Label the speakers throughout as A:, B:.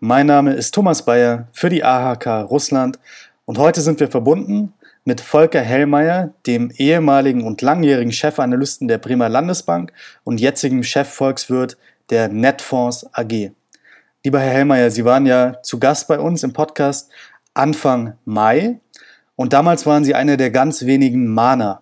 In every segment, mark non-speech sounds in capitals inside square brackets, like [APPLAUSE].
A: mein Name ist Thomas Bayer für die AHK Russland und heute sind wir verbunden mit Volker Hellmeier, dem ehemaligen und langjährigen Chefanalysten der Bremer Landesbank und jetzigen Chefvolkswirt der Netfonds AG. Lieber Herr Hellmeier, Sie waren ja zu Gast bei uns im Podcast Anfang Mai und damals waren Sie einer der ganz wenigen Mahner,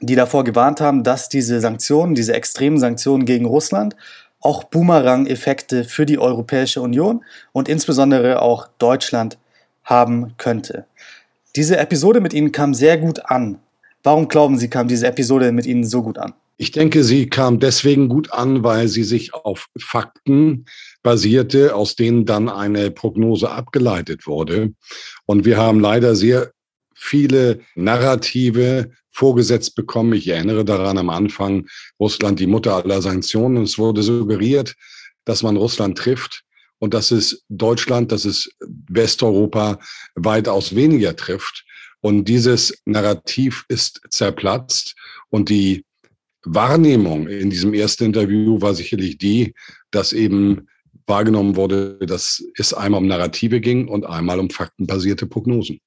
A: die davor gewarnt haben, dass diese Sanktionen, diese extremen Sanktionen gegen Russland auch Boomerang-Effekte für die Europäische Union und insbesondere auch Deutschland haben könnte. Diese Episode mit Ihnen kam sehr gut an. Warum glauben Sie, kam diese Episode mit Ihnen so gut an?
B: Ich denke, sie kam deswegen gut an, weil sie sich auf Fakten basierte, aus denen dann eine Prognose abgeleitet wurde. Und wir haben leider sehr viele Narrative vorgesetzt bekommen. Ich erinnere daran am Anfang, Russland die Mutter aller Sanktionen. Es wurde suggeriert, dass man Russland trifft und dass es Deutschland, dass es Westeuropa weitaus weniger trifft. Und dieses Narrativ ist zerplatzt und die Wahrnehmung in diesem ersten Interview war sicherlich die, dass eben wahrgenommen wurde, dass es einmal um Narrative ging und einmal um faktenbasierte Prognosen.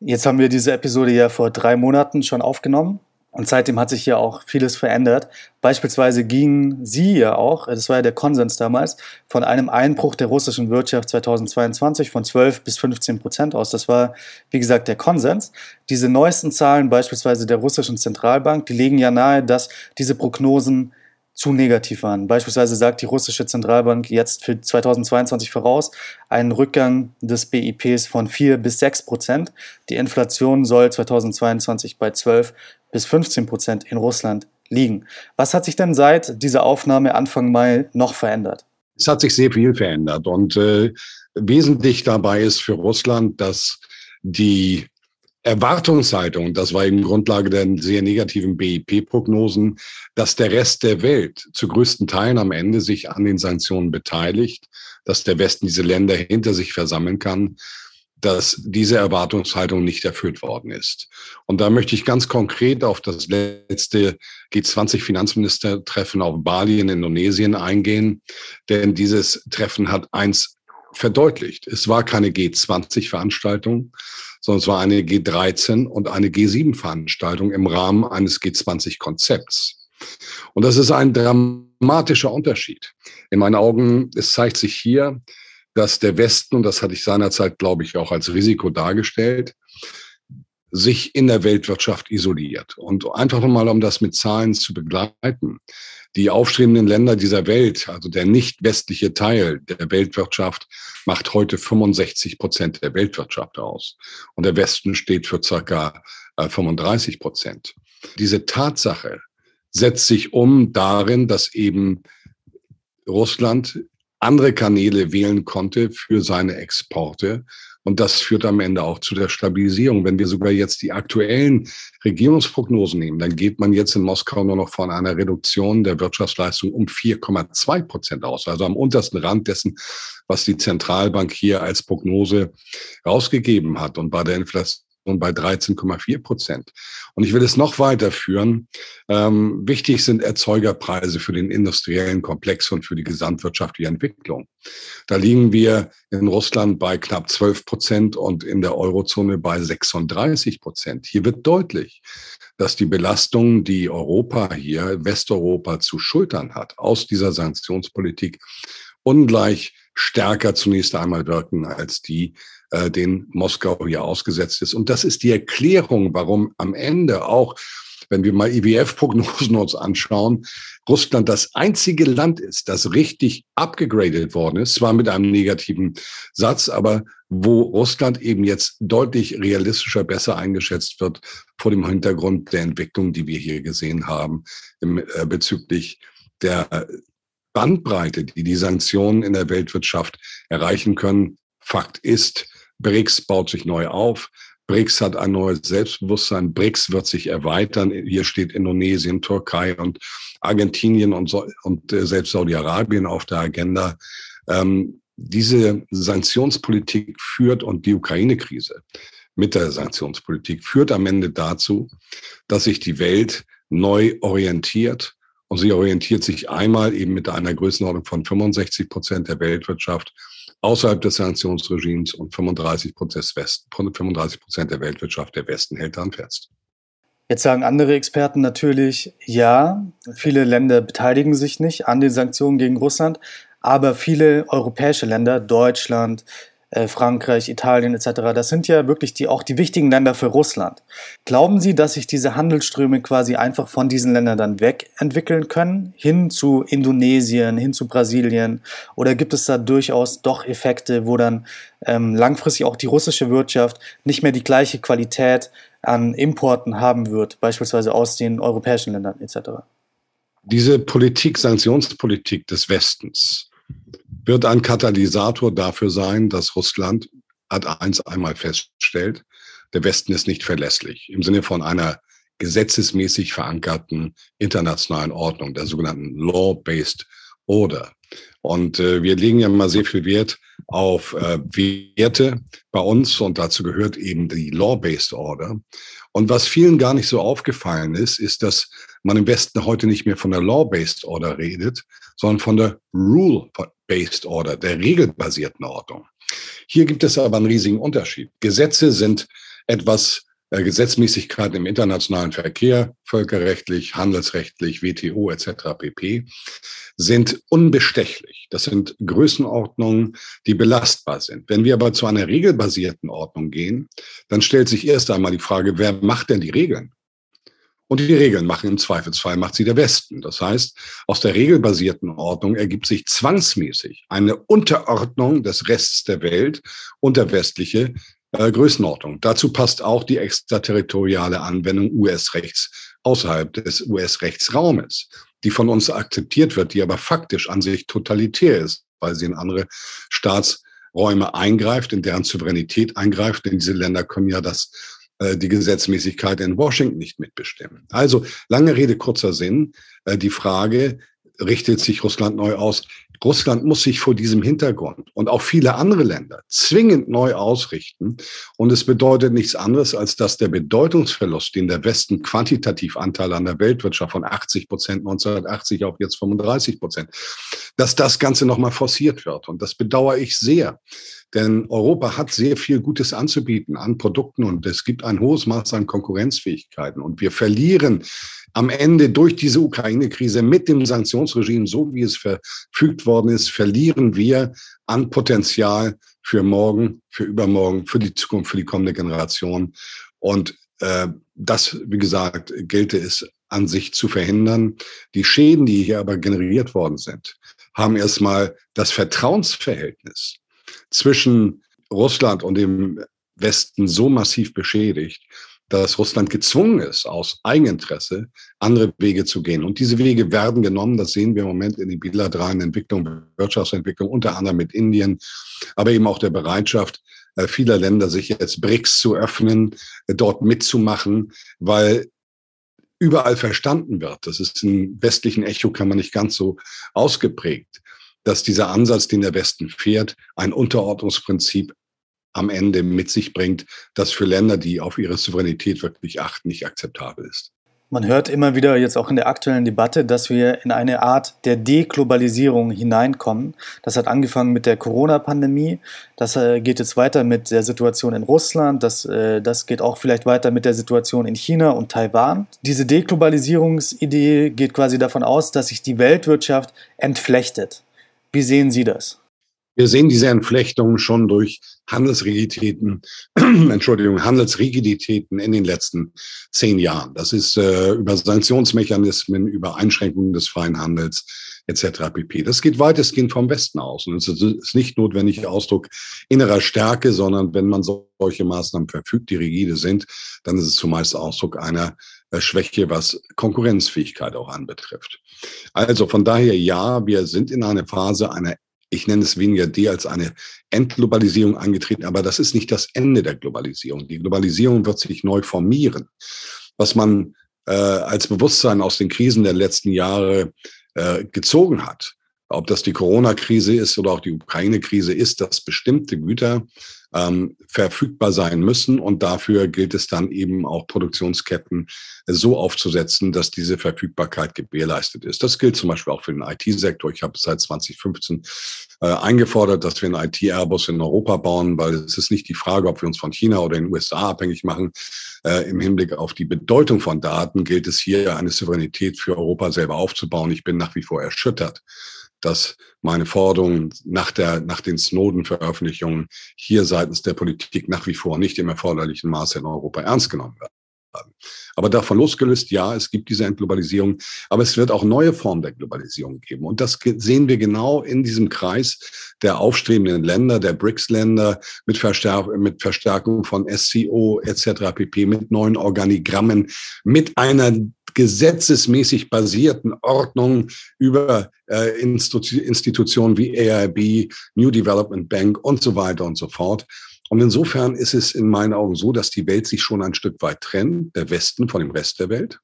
A: Jetzt haben wir diese Episode ja vor drei Monaten schon aufgenommen und seitdem hat sich ja auch vieles verändert. Beispielsweise gingen Sie ja auch, das war ja der Konsens damals, von einem Einbruch der russischen Wirtschaft 2022 von 12 bis 15 Prozent aus. Das war, wie gesagt, der Konsens. Diese neuesten Zahlen, beispielsweise der russischen Zentralbank, die legen ja nahe, dass diese Prognosen zu negativ waren. Beispielsweise sagt die russische Zentralbank jetzt für 2022 voraus einen Rückgang des BIPs von 4 bis 6 Prozent. Die Inflation soll 2022 bei 12 bis 15 Prozent in Russland liegen. Was hat sich denn seit dieser Aufnahme Anfang Mai noch verändert?
B: Es hat sich sehr viel verändert und äh, wesentlich dabei ist für Russland, dass die Erwartungshaltung, das war eben Grundlage der sehr negativen BIP-Prognosen, dass der Rest der Welt zu größten Teilen am Ende sich an den Sanktionen beteiligt, dass der Westen diese Länder hinter sich versammeln kann, dass diese Erwartungshaltung nicht erfüllt worden ist. Und da möchte ich ganz konkret auf das letzte G20-Finanzministertreffen auf Bali in Indonesien eingehen, denn dieses Treffen hat eins verdeutlicht. Es war keine G20-Veranstaltung, sondern es war eine G13 und eine G7-Veranstaltung im Rahmen eines G20-Konzepts. Und das ist ein dramatischer Unterschied. In meinen Augen, es zeigt sich hier, dass der Westen, und das hatte ich seinerzeit, glaube ich, auch als Risiko dargestellt, sich in der Weltwirtschaft isoliert. Und einfach nochmal, um das mit Zahlen zu begleiten. Die aufstrebenden Länder dieser Welt, also der nicht westliche Teil der Weltwirtschaft, macht heute 65 Prozent der Weltwirtschaft aus. Und der Westen steht für circa 35 äh, Prozent. Diese Tatsache setzt sich um darin, dass eben Russland andere Kanäle wählen konnte für seine Exporte und das führt am Ende auch zu der Stabilisierung. Wenn wir sogar jetzt die aktuellen Regierungsprognosen nehmen, dann geht man jetzt in Moskau nur noch von einer Reduktion der Wirtschaftsleistung um 4,2 Prozent aus. Also am untersten Rand dessen, was die Zentralbank hier als Prognose rausgegeben hat. Und bei der Inflation bei 13,4 Prozent. Und ich will es noch weiterführen. Ähm, wichtig sind Erzeugerpreise für den industriellen Komplex und für die gesamtwirtschaftliche Entwicklung. Da liegen wir in Russland bei knapp 12 Prozent und in der Eurozone bei 36 Prozent. Hier wird deutlich, dass die Belastung, die Europa hier, Westeuropa zu schultern hat, aus dieser Sanktionspolitik ungleich stärker zunächst einmal wirken als die, äh, den Moskau hier ausgesetzt ist. Und das ist die Erklärung, warum am Ende auch, wenn wir mal IWF-Prognosen uns anschauen, Russland das einzige Land ist, das richtig abgegradet worden ist, zwar mit einem negativen Satz, aber wo Russland eben jetzt deutlich realistischer besser eingeschätzt wird vor dem Hintergrund der Entwicklung, die wir hier gesehen haben im, äh, bezüglich der Bandbreite, die die Sanktionen in der Weltwirtschaft erreichen können, Fakt ist, BRICS baut sich neu auf. BRICS hat ein neues Selbstbewusstsein. BRICS wird sich erweitern. Hier steht Indonesien, Türkei und Argentinien und, so, und äh, selbst Saudi-Arabien auf der Agenda. Ähm, diese Sanktionspolitik führt und die Ukraine-Krise mit der Sanktionspolitik führt am Ende dazu, dass sich die Welt neu orientiert. Und sie orientiert sich einmal eben mit einer Größenordnung von 65 Prozent der Weltwirtschaft außerhalb des Sanktionsregimes und 35 Prozent, Westen, 35 Prozent der Weltwirtschaft der Westen hält daran fest.
A: Jetzt sagen andere Experten natürlich, ja, viele Länder beteiligen sich nicht an den Sanktionen gegen Russland, aber viele europäische Länder, Deutschland, äh, Frankreich, Italien etc., das sind ja wirklich die, auch die wichtigen Länder für Russland. Glauben Sie, dass sich diese Handelsströme quasi einfach von diesen Ländern dann wegentwickeln können, hin zu Indonesien, hin zu Brasilien? Oder gibt es da durchaus doch Effekte, wo dann ähm, langfristig auch die russische Wirtschaft nicht mehr die gleiche Qualität an Importen haben wird, beispielsweise aus den europäischen Ländern etc.?
B: Diese Politik, Sanktionspolitik des Westens, wird ein Katalysator dafür sein, dass Russland Ad 1 einmal feststellt, der Westen ist nicht verlässlich im Sinne von einer gesetzesmäßig verankerten internationalen Ordnung, der sogenannten Law-Based Order. Und äh, wir legen ja mal sehr viel Wert auf äh, Werte bei uns und dazu gehört eben die Law-Based Order. Und was vielen gar nicht so aufgefallen ist, ist, dass man im Westen heute nicht mehr von der Law-Based Order redet, sondern von der Rule-Based Order, der regelbasierten Ordnung. Hier gibt es aber einen riesigen Unterschied. Gesetze sind etwas Gesetzmäßigkeiten im internationalen Verkehr, völkerrechtlich, handelsrechtlich, WTO etc. pp. sind unbestechlich. Das sind Größenordnungen, die belastbar sind. Wenn wir aber zu einer regelbasierten Ordnung gehen, dann stellt sich erst einmal die Frage, wer macht denn die Regeln? Und die Regeln machen im Zweifelsfall, macht sie der Westen. Das heißt, aus der regelbasierten Ordnung ergibt sich zwangsmäßig eine Unterordnung des Rests der Welt unter westliche äh, Größenordnung. Dazu passt auch die extraterritoriale Anwendung US-Rechts außerhalb des US-Rechtsraumes, die von uns akzeptiert wird, die aber faktisch an sich totalitär ist, weil sie in andere Staatsräume eingreift, in deren Souveränität eingreift. Denn diese Länder können ja das äh, die Gesetzmäßigkeit in Washington nicht mitbestimmen. Also lange Rede, kurzer Sinn. Äh, die Frage, richtet sich Russland neu aus? Russland muss sich vor diesem Hintergrund und auch viele andere Länder zwingend neu ausrichten. Und es bedeutet nichts anderes, als dass der Bedeutungsverlust, den der Westen quantitativ Anteil an der Weltwirtschaft von 80 Prozent 1980 auf jetzt 35 Prozent, dass das Ganze nochmal forciert wird. Und das bedauere ich sehr. Denn Europa hat sehr viel Gutes anzubieten an Produkten und es gibt ein hohes Maß an Konkurrenzfähigkeiten. Und wir verlieren am Ende durch diese Ukraine-Krise mit dem Sanktionsregime, so wie es verfügt worden ist, verlieren wir an Potenzial für morgen, für übermorgen, für die Zukunft, für die kommende Generation. Und äh, das, wie gesagt, gelte es an sich zu verhindern. Die Schäden, die hier aber generiert worden sind, haben erstmal das Vertrauensverhältnis zwischen Russland und dem Westen so massiv beschädigt, dass Russland gezwungen ist, aus Eigeninteresse andere Wege zu gehen. Und diese Wege werden genommen. Das sehen wir im Moment in den bilateralen Entwicklungen, Wirtschaftsentwicklung, unter anderem mit Indien, aber eben auch der Bereitschaft äh, vieler Länder, sich jetzt BRICS zu öffnen, äh, dort mitzumachen, weil überall verstanden wird. Das ist im westlichen Echo kann man nicht ganz so ausgeprägt dass dieser Ansatz, den der Westen fährt, ein Unterordnungsprinzip am Ende mit sich bringt, das für Länder, die auf ihre Souveränität wirklich achten, nicht akzeptabel ist.
A: Man hört immer wieder jetzt auch in der aktuellen Debatte, dass wir in eine Art der Deglobalisierung hineinkommen. Das hat angefangen mit der Corona-Pandemie. Das äh, geht jetzt weiter mit der Situation in Russland. Das, äh, das geht auch vielleicht weiter mit der Situation in China und Taiwan. Diese Deglobalisierungsidee geht quasi davon aus, dass sich die Weltwirtschaft entflechtet. Wie sehen Sie das?
B: Wir sehen diese Entflechtung schon durch Handelsrigiditäten, [CLEARS THROAT] Entschuldigung, Handelsrigiditäten in den letzten zehn Jahren. Das ist äh, über Sanktionsmechanismen, über Einschränkungen des freien Handels etc. pp. Das geht weitestgehend vom Westen aus. Und es ist nicht notwendig Ausdruck innerer Stärke, sondern wenn man solche Maßnahmen verfügt, die rigide sind, dann ist es zumeist Ausdruck einer äh, Schwäche, was Konkurrenzfähigkeit auch anbetrifft. Also von daher ja, wir sind in einer Phase einer ich nenne es weniger D als eine Entglobalisierung angetreten, aber das ist nicht das Ende der Globalisierung. Die Globalisierung wird sich neu formieren. Was man äh, als Bewusstsein aus den Krisen der letzten Jahre äh, gezogen hat, ob das die Corona-Krise ist oder auch die Ukraine-Krise ist, dass bestimmte Güter ähm, verfügbar sein müssen. Und dafür gilt es dann eben auch Produktionsketten so aufzusetzen, dass diese Verfügbarkeit gewährleistet ist. Das gilt zum Beispiel auch für den IT-Sektor. Ich habe seit 2015 äh, eingefordert, dass wir einen IT-Airbus in Europa bauen, weil es ist nicht die Frage, ob wir uns von China oder den USA abhängig machen. Äh, Im Hinblick auf die Bedeutung von Daten gilt es hier, eine Souveränität für Europa selber aufzubauen. Ich bin nach wie vor erschüttert dass meine Forderungen nach, der, nach den Snowden-Veröffentlichungen hier seitens der Politik nach wie vor nicht im erforderlichen Maße in Europa ernst genommen werden. Aber davon losgelöst, ja, es gibt diese Entglobalisierung, aber es wird auch neue Formen der Globalisierung geben. Und das sehen wir genau in diesem Kreis der aufstrebenden Länder, der BRICS-Länder mit, Verstärk mit Verstärkung von SCO etc. pp, mit neuen Organigrammen, mit einer gesetzesmäßig basierten Ordnung über äh, Institu Institutionen wie AIB, New Development Bank und so weiter und so fort. Und insofern ist es in meinen Augen so, dass die Welt sich schon ein Stück weit trennt, der Westen von dem Rest der Welt,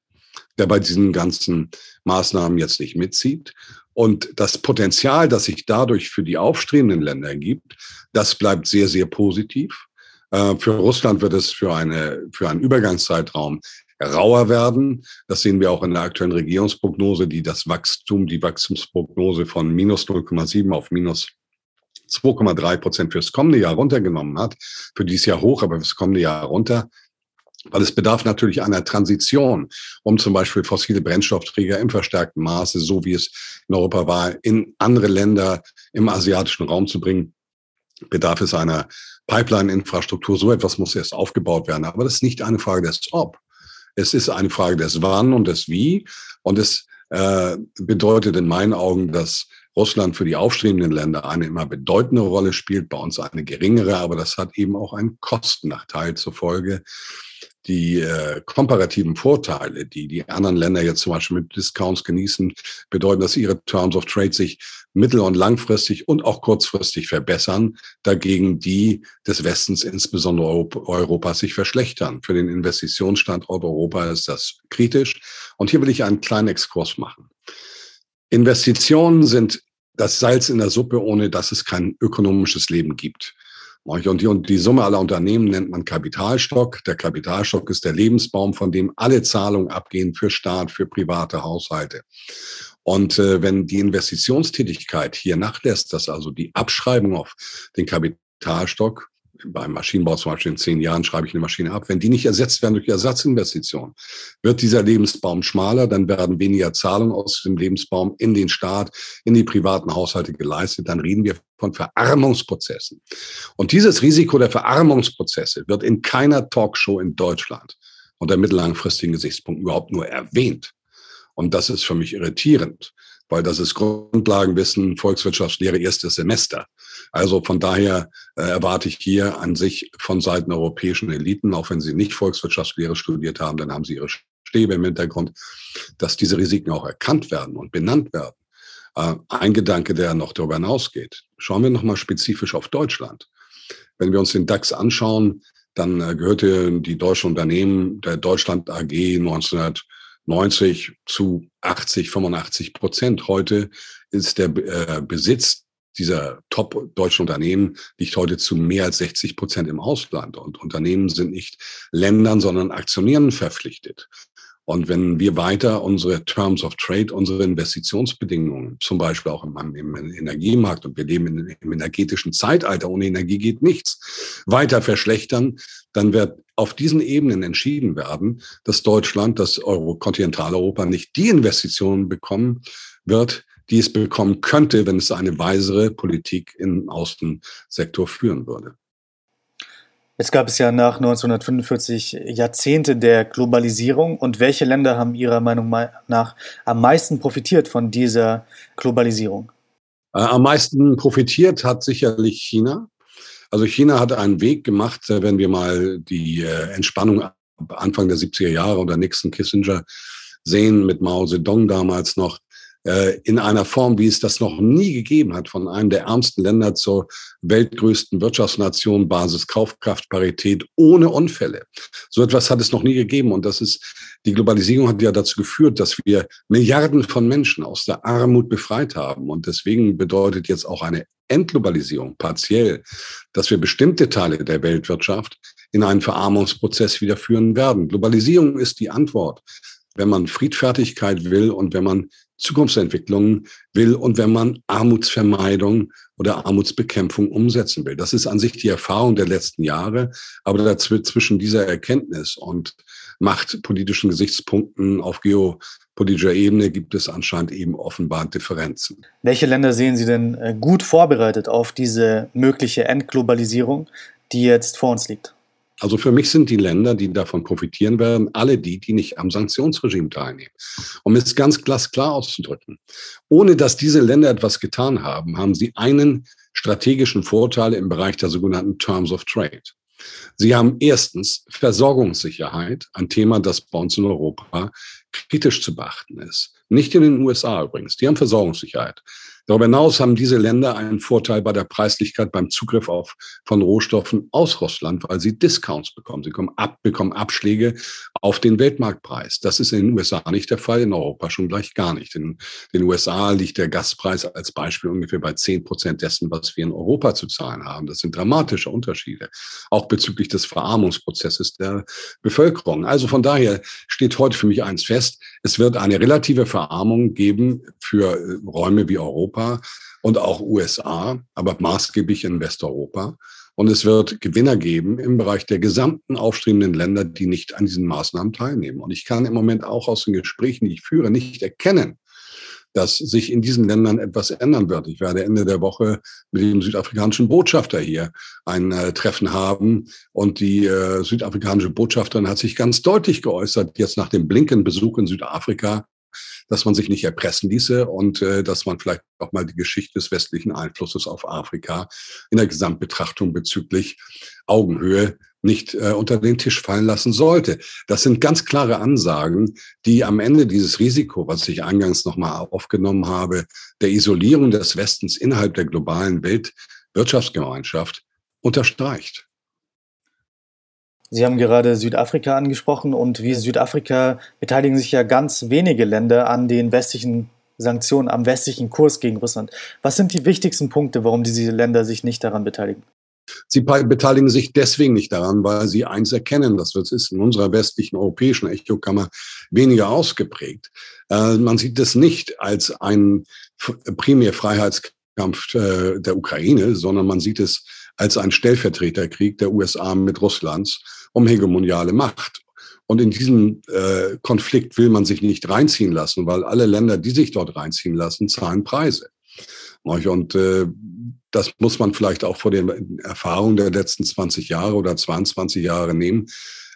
B: der bei diesen ganzen Maßnahmen jetzt nicht mitzieht. Und das Potenzial, das sich dadurch für die aufstrebenden Länder ergibt, das bleibt sehr, sehr positiv. Äh, für Russland wird es für, eine, für einen Übergangszeitraum rauer werden. Das sehen wir auch in der aktuellen Regierungsprognose, die das Wachstum, die Wachstumsprognose von minus 0,7 auf minus 2,3 Prozent fürs kommende Jahr runtergenommen hat. Für dieses Jahr hoch, aber fürs kommende Jahr runter. Weil es bedarf natürlich einer Transition, um zum Beispiel fossile Brennstoffträger im verstärkten Maße, so wie es in Europa war, in andere Länder im asiatischen Raum zu bringen. Bedarf es einer Pipeline-Infrastruktur. So etwas muss erst aufgebaut werden. Aber das ist nicht eine Frage des Ob. Es ist eine Frage des Wann und des Wie. Und es äh, bedeutet in meinen Augen, dass Russland für die aufstrebenden Länder eine immer bedeutende Rolle spielt, bei uns eine geringere, aber das hat eben auch einen Kostennachteil zur Folge die äh, komparativen Vorteile, die die anderen Länder jetzt zum Beispiel mit Discounts genießen, bedeuten, dass ihre Terms of Trade sich mittel- und langfristig und auch kurzfristig verbessern, dagegen die des Westens, insbesondere Europas, sich verschlechtern. Für den Investitionsstandort Europa ist das kritisch. Und hier will ich einen kleinen Exkurs machen. Investitionen sind das Salz in der Suppe, ohne dass es kein ökonomisches Leben gibt. Und die, und die Summe aller Unternehmen nennt man Kapitalstock. Der Kapitalstock ist der Lebensbaum, von dem alle Zahlungen abgehen für Staat, für private Haushalte. Und äh, wenn die Investitionstätigkeit hier nachlässt, dass also die Abschreibung auf den Kapitalstock beim Maschinenbau zum Beispiel in zehn Jahren schreibe ich eine Maschine ab. Wenn die nicht ersetzt werden durch Ersatzinvestitionen, wird dieser Lebensbaum schmaler, dann werden weniger Zahlungen aus dem Lebensbaum in den Staat, in die privaten Haushalte geleistet. Dann reden wir von Verarmungsprozessen. Und dieses Risiko der Verarmungsprozesse wird in keiner Talkshow in Deutschland unter mittellangfristigen Gesichtspunkten überhaupt nur erwähnt. Und das ist für mich irritierend, weil das ist Grundlagenwissen, Volkswirtschaftslehre, erstes Semester. Also von daher äh, erwarte ich hier an sich von Seiten europäischen Eliten, auch wenn sie nicht Volkswirtschaftslehre studiert haben, dann haben sie ihre Stäbe im Hintergrund, dass diese Risiken auch erkannt werden und benannt werden. Äh, ein Gedanke, der noch darüber hinausgeht. Schauen wir nochmal spezifisch auf Deutschland. Wenn wir uns den DAX anschauen, dann äh, gehörte die deutsche Unternehmen der Deutschland AG 1990 zu 80, 85 Prozent. Heute ist der Besitz dieser top-deutschen Unternehmen liegt heute zu mehr als 60 Prozent im Ausland. Und Unternehmen sind nicht Ländern, sondern Aktionären verpflichtet. Und wenn wir weiter unsere Terms of Trade, unsere Investitionsbedingungen, zum Beispiel auch im, im Energiemarkt, und wir leben in, im energetischen Zeitalter, ohne Energie geht nichts, weiter verschlechtern, dann wird auf diesen Ebenen entschieden werden, dass Deutschland, dass Euro, Kontinentaleuropa nicht die Investitionen bekommen wird, die es bekommen könnte, wenn es eine weisere Politik im Außensektor führen würde.
A: Jetzt gab es ja nach 1945 Jahrzehnte der Globalisierung. Und welche Länder haben Ihrer Meinung nach am meisten profitiert von dieser Globalisierung?
B: Äh, am meisten profitiert hat sicherlich China. Also China hat einen Weg gemacht, äh, wenn wir mal die äh, Entspannung Anfang der 70er Jahre unter Nixon Kissinger sehen, mit Mao Zedong damals noch, äh, in einer Form, wie es das noch nie gegeben hat, von einem der ärmsten Länder zur weltgrößten Wirtschaftsnation, Basis Kaufkraftparität ohne Unfälle. So etwas hat es noch nie gegeben. Und das ist, die Globalisierung hat ja dazu geführt, dass wir Milliarden von Menschen aus der Armut befreit haben. Und deswegen bedeutet jetzt auch eine Entglobalisierung partiell, dass wir bestimmte Teile der Weltwirtschaft in einen Verarmungsprozess wieder führen werden. Globalisierung ist die Antwort, wenn man Friedfertigkeit will und wenn man Zukunftsentwicklung will und wenn man Armutsvermeidung oder Armutsbekämpfung umsetzen will. Das ist an sich die Erfahrung der letzten Jahre, aber zwischen dieser Erkenntnis und machtpolitischen Gesichtspunkten auf geopolitischer Ebene gibt es anscheinend eben offenbar Differenzen.
A: Welche Länder sehen Sie denn äh, gut vorbereitet auf diese mögliche Entglobalisierung, die jetzt vor uns liegt?
B: Also für mich sind die Länder, die davon profitieren werden, alle die, die nicht am Sanktionsregime teilnehmen. Um es ganz glasklar auszudrücken. Ohne dass diese Länder etwas getan haben, haben sie einen strategischen Vorteil im Bereich der sogenannten Terms of Trade. Sie haben erstens Versorgungssicherheit, ein Thema, das bei uns in Europa kritisch zu beachten ist. Nicht in den USA übrigens, die haben Versorgungssicherheit. Darüber hinaus haben diese Länder einen Vorteil bei der Preislichkeit beim Zugriff auf, von Rohstoffen aus Russland, weil sie Discounts bekommen. Sie bekommen, ab, bekommen Abschläge auf den Weltmarktpreis. Das ist in den USA nicht der Fall, in Europa schon gleich gar nicht. In den USA liegt der Gaspreis als Beispiel ungefähr bei zehn Prozent dessen, was wir in Europa zu zahlen haben. Das sind dramatische Unterschiede, auch bezüglich des Verarmungsprozesses der Bevölkerung. Also von daher steht heute für mich eins fest, es wird eine relative Verarmung geben für äh, Räume wie Europa Europa und auch USA, aber maßgeblich in Westeuropa. Und es wird Gewinner geben im Bereich der gesamten aufstrebenden Länder, die nicht an diesen Maßnahmen teilnehmen. Und ich kann im Moment auch aus den Gesprächen, die ich führe, nicht erkennen, dass sich in diesen Ländern etwas ändern wird. Ich werde Ende der Woche mit dem südafrikanischen Botschafter hier ein äh, Treffen haben. Und die äh, südafrikanische Botschafterin hat sich ganz deutlich geäußert, jetzt nach dem Blinken-Besuch in Südafrika, dass man sich nicht erpressen ließe und äh, dass man vielleicht auch mal die Geschichte des westlichen Einflusses auf Afrika in der Gesamtbetrachtung bezüglich Augenhöhe nicht äh, unter den Tisch fallen lassen sollte. Das sind ganz klare Ansagen, die am Ende dieses Risiko, was ich eingangs nochmal aufgenommen habe, der Isolierung des Westens innerhalb der globalen Weltwirtschaftsgemeinschaft unterstreicht.
A: Sie haben gerade Südafrika angesprochen und wie Südafrika beteiligen sich ja ganz wenige Länder an den westlichen Sanktionen, am westlichen Kurs gegen Russland. Was sind die wichtigsten Punkte, warum diese Länder sich nicht daran beteiligen?
B: Sie beteiligen sich deswegen nicht daran, weil sie eins erkennen, das ist in unserer westlichen europäischen Echokammer weniger ausgeprägt. Äh, man sieht es nicht als einen primär Freiheitskampf äh, der Ukraine, sondern man sieht es als einen Stellvertreterkrieg der USA mit Russlands um hegemoniale Macht. Und in diesem äh, Konflikt will man sich nicht reinziehen lassen, weil alle Länder, die sich dort reinziehen lassen, zahlen Preise. Und äh, das muss man vielleicht auch vor den Erfahrungen der letzten 20 Jahre oder 22 Jahre nehmen.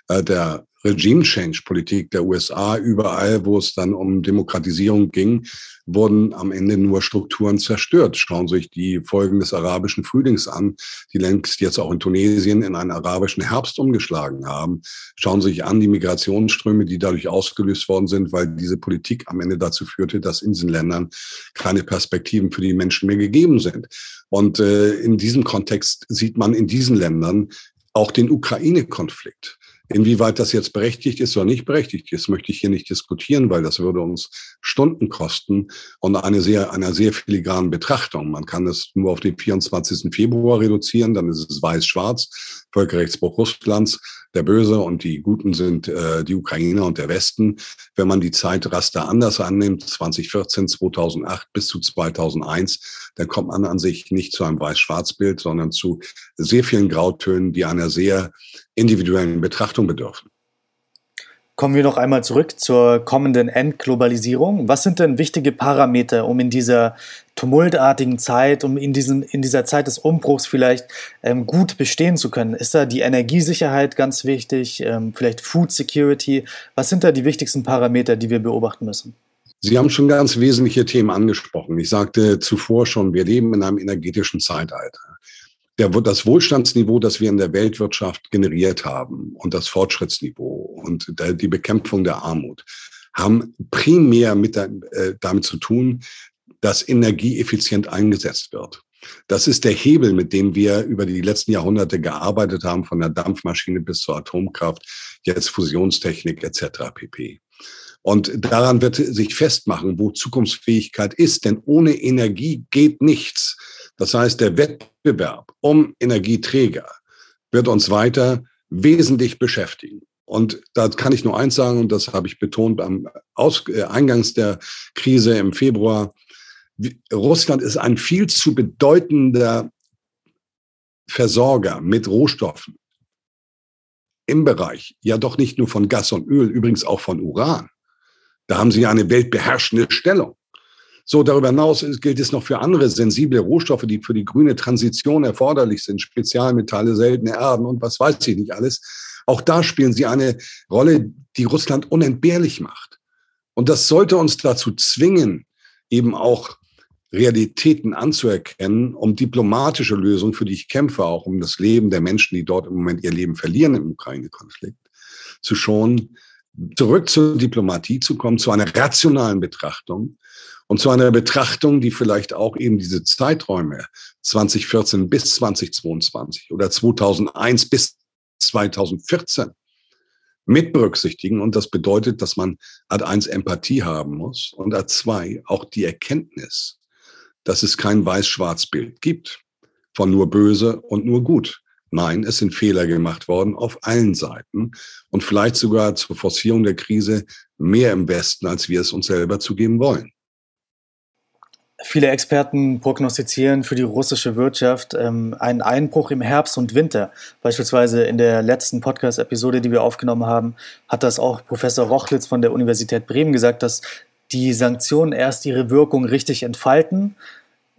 B: Äh, der Regime-Change-Politik der USA, überall, wo es dann um Demokratisierung ging, wurden am Ende nur Strukturen zerstört. Schauen Sie sich die Folgen des arabischen Frühlings an, die längst jetzt auch in Tunesien in einen arabischen Herbst umgeschlagen haben. Schauen Sie sich an die Migrationsströme, die dadurch ausgelöst worden sind, weil diese Politik am Ende dazu führte, dass in diesen Ländern keine Perspektiven für die Menschen mehr gegeben sind. Und äh, in diesem Kontext sieht man in diesen Ländern auch den Ukraine-Konflikt. Inwieweit das jetzt berechtigt ist oder nicht berechtigt ist, möchte ich hier nicht diskutieren, weil das würde uns Stunden kosten und eine sehr, einer sehr filigranen Betrachtung. Man kann es nur auf den 24. Februar reduzieren, dann ist es weiß-schwarz, Völkerrechtsbruch Russlands, der Böse und die Guten sind äh, die Ukrainer und der Westen. Wenn man die Zeitraster anders annimmt, 2014, 2008 bis zu 2001, dann kommt man an sich nicht zu einem Weiß-Schwarz-Bild, sondern zu sehr vielen Grautönen, die einer sehr individuellen Betrachtung bedürfen.
A: Kommen wir noch einmal zurück zur kommenden Entglobalisierung. Was sind denn wichtige Parameter, um in dieser tumultartigen Zeit, um in, diesen, in dieser Zeit des Umbruchs vielleicht ähm, gut bestehen zu können? Ist da die Energiesicherheit ganz wichtig, ähm, vielleicht Food Security? Was sind da die wichtigsten Parameter, die wir beobachten müssen?
B: Sie haben schon ganz wesentliche Themen angesprochen. Ich sagte zuvor schon, wir leben in einem energetischen Zeitalter der, das Wohlstandsniveau, das wir in der Weltwirtschaft generiert haben und das Fortschrittsniveau und der, die Bekämpfung der Armut haben primär mit äh, damit zu tun, dass Energie effizient eingesetzt wird. Das ist der Hebel, mit dem wir über die letzten Jahrhunderte gearbeitet haben, von der Dampfmaschine bis zur Atomkraft, jetzt Fusionstechnik etc. pp. Und daran wird sich festmachen, wo Zukunftsfähigkeit ist, denn ohne Energie geht nichts. Das heißt, der Wettbewerb um Energieträger wird uns weiter wesentlich beschäftigen. Und da kann ich nur eins sagen, und das habe ich betont beim Aus äh, Eingangs der Krise im Februar. Russland ist ein viel zu bedeutender Versorger mit Rohstoffen im Bereich, ja doch nicht nur von Gas und Öl, übrigens auch von Uran. Da haben sie eine weltbeherrschende Stellung. So, darüber hinaus gilt es noch für andere sensible Rohstoffe, die für die grüne Transition erforderlich sind, Spezialmetalle, seltene Erden und was weiß ich nicht alles. Auch da spielen sie eine Rolle, die Russland unentbehrlich macht. Und das sollte uns dazu zwingen, eben auch Realitäten anzuerkennen, um diplomatische Lösungen, für die ich kämpfe, auch um das Leben der Menschen, die dort im Moment ihr Leben verlieren im Ukraine-Konflikt, zu schonen, zurück zur Diplomatie zu kommen, zu einer rationalen Betrachtung und zu einer Betrachtung, die vielleicht auch eben diese Zeiträume 2014 bis 2022 oder 2001 bis 2014 mit berücksichtigen. Und das bedeutet, dass man Ad 1 Empathie haben muss und Ad 2 auch die Erkenntnis, dass es kein weiß-schwarz-Bild gibt von nur böse und nur gut. Nein, es sind Fehler gemacht worden auf allen Seiten und vielleicht sogar zur Forcierung der Krise mehr im Westen, als wir es uns selber zugeben wollen.
A: Viele Experten prognostizieren für die russische Wirtschaft ähm, einen Einbruch im Herbst und Winter. Beispielsweise in der letzten Podcast-Episode, die wir aufgenommen haben, hat das auch Professor Rochlitz von der Universität Bremen gesagt, dass die Sanktionen erst ihre Wirkung richtig entfalten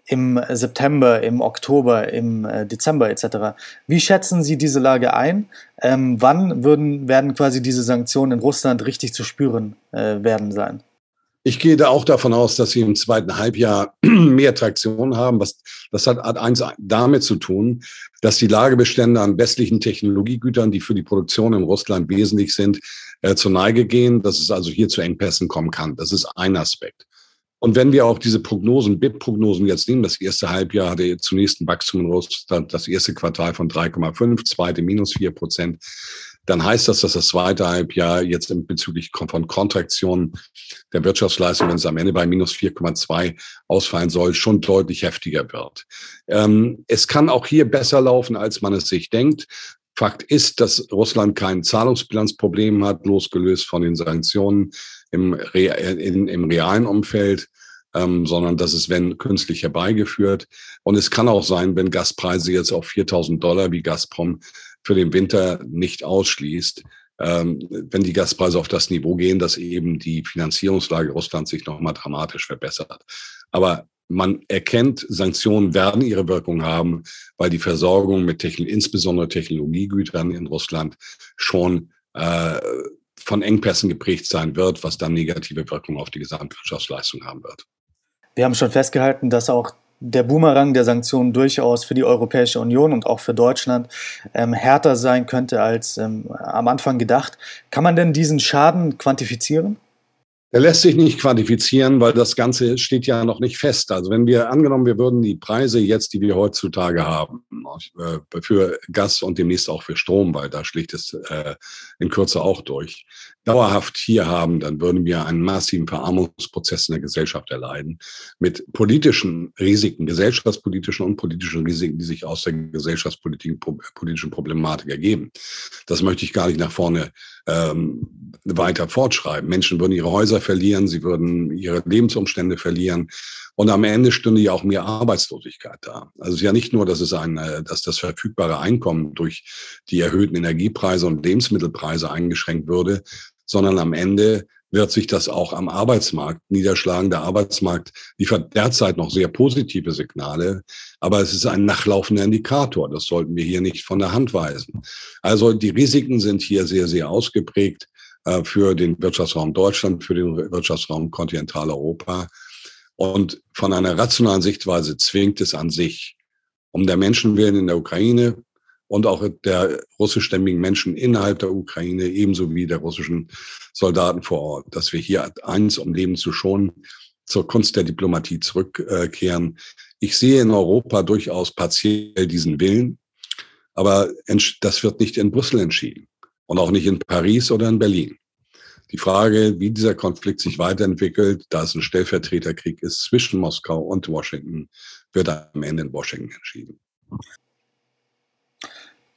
A: im September, im Oktober, im äh, Dezember etc. Wie schätzen Sie diese Lage ein? Ähm, wann würden, werden quasi diese Sanktionen in Russland richtig zu spüren äh, werden sein?
B: Ich gehe da auch davon aus, dass sie im zweiten Halbjahr [CLEARS THROAT] mehr Traktion haben. Was, das hat, eins damit zu tun, dass die Lagebestände an westlichen Technologiegütern, die für die Produktion in Russland wesentlich sind, äh, zur Neige gehen, dass es also hier zu Engpässen kommen kann. Das ist ein Aspekt. Und wenn wir auch diese Prognosen, BIP-Prognosen jetzt nehmen, das erste Halbjahr hatte zunächst ein Wachstum in Russland, das erste Quartal von 3,5, zweite minus 4 Prozent dann heißt das, dass das zweite Halbjahr jetzt bezüglich von Kontraktion der Wirtschaftsleistung, wenn es am Ende bei minus 4,2 ausfallen soll, schon deutlich heftiger wird. Ähm, es kann auch hier besser laufen, als man es sich denkt. Fakt ist, dass Russland kein Zahlungsbilanzproblem hat, losgelöst von den Sanktionen im, Re in, im realen Umfeld. Ähm, sondern das ist, wenn künstlich herbeigeführt. Und es kann auch sein, wenn Gaspreise jetzt auf 4000 Dollar wie Gazprom für den Winter nicht ausschließt, ähm, wenn die Gaspreise auf das Niveau gehen, dass eben die Finanzierungslage Russlands sich nochmal dramatisch verbessert. Aber man erkennt, Sanktionen werden ihre Wirkung haben, weil die Versorgung mit Techn insbesondere Technologiegütern in Russland schon äh, von Engpässen geprägt sein wird, was dann negative Wirkung auf die Gesamtwirtschaftsleistung haben wird.
A: Wir haben schon festgehalten, dass auch der Boomerang der Sanktionen durchaus für die Europäische Union und auch für Deutschland ähm, härter sein könnte als ähm, am Anfang gedacht. Kann man denn diesen Schaden quantifizieren?
B: Der lässt sich nicht quantifizieren, weil das Ganze steht ja noch nicht fest. Also wenn wir angenommen, wir würden die Preise jetzt, die wir heutzutage haben, äh, für Gas und demnächst auch für Strom, weil da schlicht es äh, in Kürze auch durch, dauerhaft hier haben, dann würden wir einen massiven Verarmungsprozess in der Gesellschaft erleiden mit politischen Risiken, gesellschaftspolitischen und politischen Risiken, die sich aus der gesellschaftspolitischen Problematik ergeben. Das möchte ich gar nicht nach vorne ähm, weiter fortschreiben. Menschen würden ihre Häuser verlieren, sie würden ihre Lebensumstände verlieren. Und am Ende stünde ja auch mehr Arbeitslosigkeit da. Also es ist ja nicht nur, dass es ein, äh, dass das verfügbare Einkommen durch die erhöhten Energiepreise und Lebensmittelpreise eingeschränkt würde, sondern am Ende wird sich das auch am Arbeitsmarkt niederschlagen. Der Arbeitsmarkt liefert derzeit noch sehr positive Signale, aber es ist ein nachlaufender Indikator. Das sollten wir hier nicht von der Hand weisen. Also die Risiken sind hier sehr, sehr ausgeprägt äh, für den Wirtschaftsraum Deutschland, für den Wirtschaftsraum Kontinentaleuropa. Und von einer rationalen Sichtweise zwingt es an sich, um der Menschen willen in der Ukraine, und auch der russischstämmigen Menschen innerhalb der Ukraine, ebenso wie der russischen Soldaten vor Ort, dass wir hier eins, um Leben zu schonen, zur Kunst der Diplomatie zurückkehren. Ich sehe in Europa durchaus partiell diesen Willen, aber das wird nicht in Brüssel entschieden und auch nicht in Paris oder in Berlin. Die Frage, wie dieser Konflikt sich weiterentwickelt, da es ein Stellvertreterkrieg ist zwischen Moskau und Washington, wird am Ende in Washington entschieden.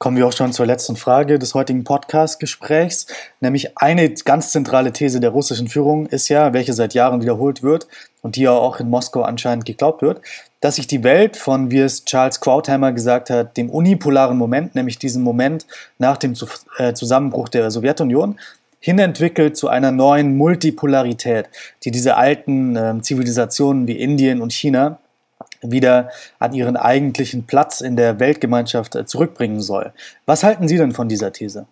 A: Kommen wir auch schon zur letzten Frage des heutigen Podcast-Gesprächs. Nämlich eine ganz zentrale These der russischen Führung ist ja, welche seit Jahren wiederholt wird und die ja auch in Moskau anscheinend geglaubt wird, dass sich die Welt von, wie es Charles Krautheimer gesagt hat, dem unipolaren Moment, nämlich diesem Moment nach dem äh, Zusammenbruch der Sowjetunion, hinentwickelt zu einer neuen Multipolarität, die diese alten äh, Zivilisationen wie Indien und China wieder an ihren eigentlichen Platz in der Weltgemeinschaft äh, zurückbringen soll. Was halten Sie denn von dieser These?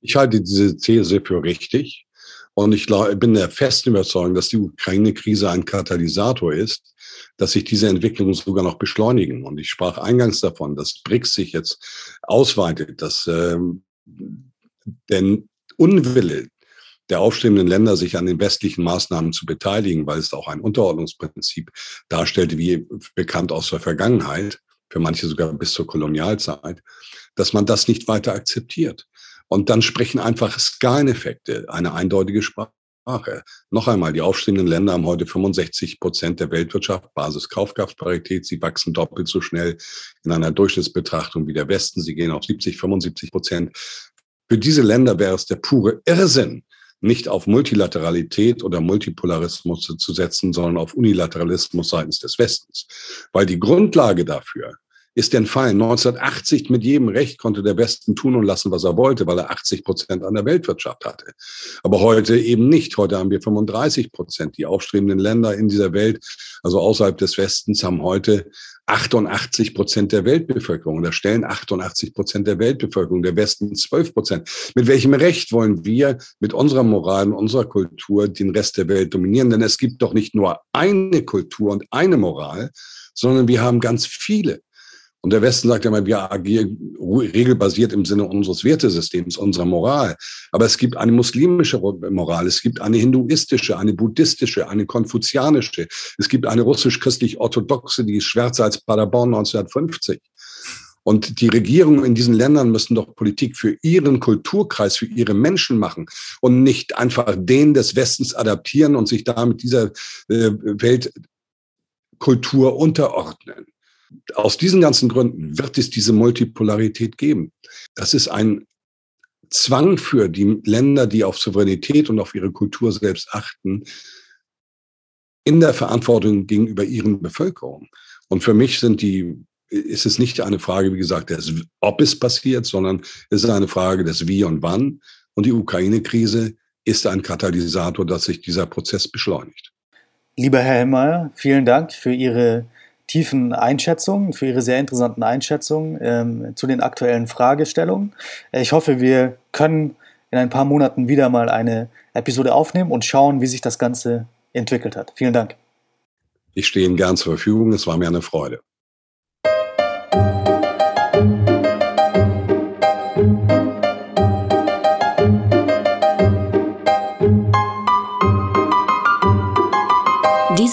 B: Ich halte diese These für richtig. Und ich bin der festen Überzeugung, dass die Ukraine-Krise ein Katalysator ist, dass sich diese Entwicklungen sogar noch beschleunigen. Und ich sprach eingangs davon, dass BRICS sich jetzt ausweitet, dass ähm, denn Unwille der aufstrebenden Länder, sich an den westlichen Maßnahmen zu beteiligen, weil es auch ein Unterordnungsprinzip darstellte, wie bekannt aus der Vergangenheit, für manche sogar bis zur Kolonialzeit, dass man das nicht weiter akzeptiert. Und dann sprechen einfach Skaleneffekte, eine eindeutige Sprache. Noch einmal, die aufstehenden Länder haben heute 65 Prozent der Weltwirtschaft, Basiskaufkraftparität. Sie wachsen doppelt so schnell in einer Durchschnittsbetrachtung wie der Westen. Sie gehen auf 70, 75 Prozent. Für diese Länder wäre es der pure Irrsinn, nicht auf Multilateralität oder Multipolarismus zu setzen, sondern auf Unilateralismus seitens des Westens. Weil die Grundlage dafür ist entfallen. 1980 mit jedem Recht konnte der Westen tun und lassen, was er wollte, weil er 80 Prozent an der Weltwirtschaft hatte. Aber heute eben nicht. Heute haben wir 35 Prozent. Die aufstrebenden Länder in dieser Welt, also außerhalb des Westens, haben heute 88 Prozent der Weltbevölkerung oder stellen 88 Prozent der Weltbevölkerung, der Westen 12 Prozent. Mit welchem Recht wollen wir mit unserer Moral und unserer Kultur den Rest der Welt dominieren? Denn es gibt doch nicht nur eine Kultur und eine Moral, sondern wir haben ganz viele. Und der Westen sagt ja immer, wir agieren regelbasiert im Sinne unseres Wertesystems, unserer Moral. Aber es gibt eine muslimische Moral, es gibt eine hinduistische, eine buddhistische, eine konfuzianische, es gibt eine russisch-christlich-orthodoxe, die ist schwärzer als Paderborn 1950. Und die Regierungen in diesen Ländern müssen doch Politik für ihren Kulturkreis, für ihre Menschen machen und nicht einfach den des Westens adaptieren und sich damit dieser äh, Weltkultur unterordnen. Aus diesen ganzen Gründen wird es diese Multipolarität geben. Das ist ein Zwang für die Länder, die auf Souveränität und auf ihre Kultur selbst achten, in der Verantwortung gegenüber ihren Bevölkerungen. Und für mich sind die, ist es nicht eine Frage, wie gesagt, des, ob es passiert, sondern es ist eine Frage des Wie und Wann. Und die Ukraine-Krise ist ein Katalysator, dass sich dieser Prozess beschleunigt.
A: Lieber Herr Hellmeier, vielen Dank für Ihre tiefen Einschätzungen, für Ihre sehr interessanten Einschätzungen ähm, zu den aktuellen Fragestellungen. Äh, ich hoffe, wir können in ein paar Monaten wieder mal eine Episode aufnehmen und schauen, wie sich das Ganze entwickelt hat. Vielen Dank.
B: Ich stehe Ihnen gern zur Verfügung. Es war mir eine Freude.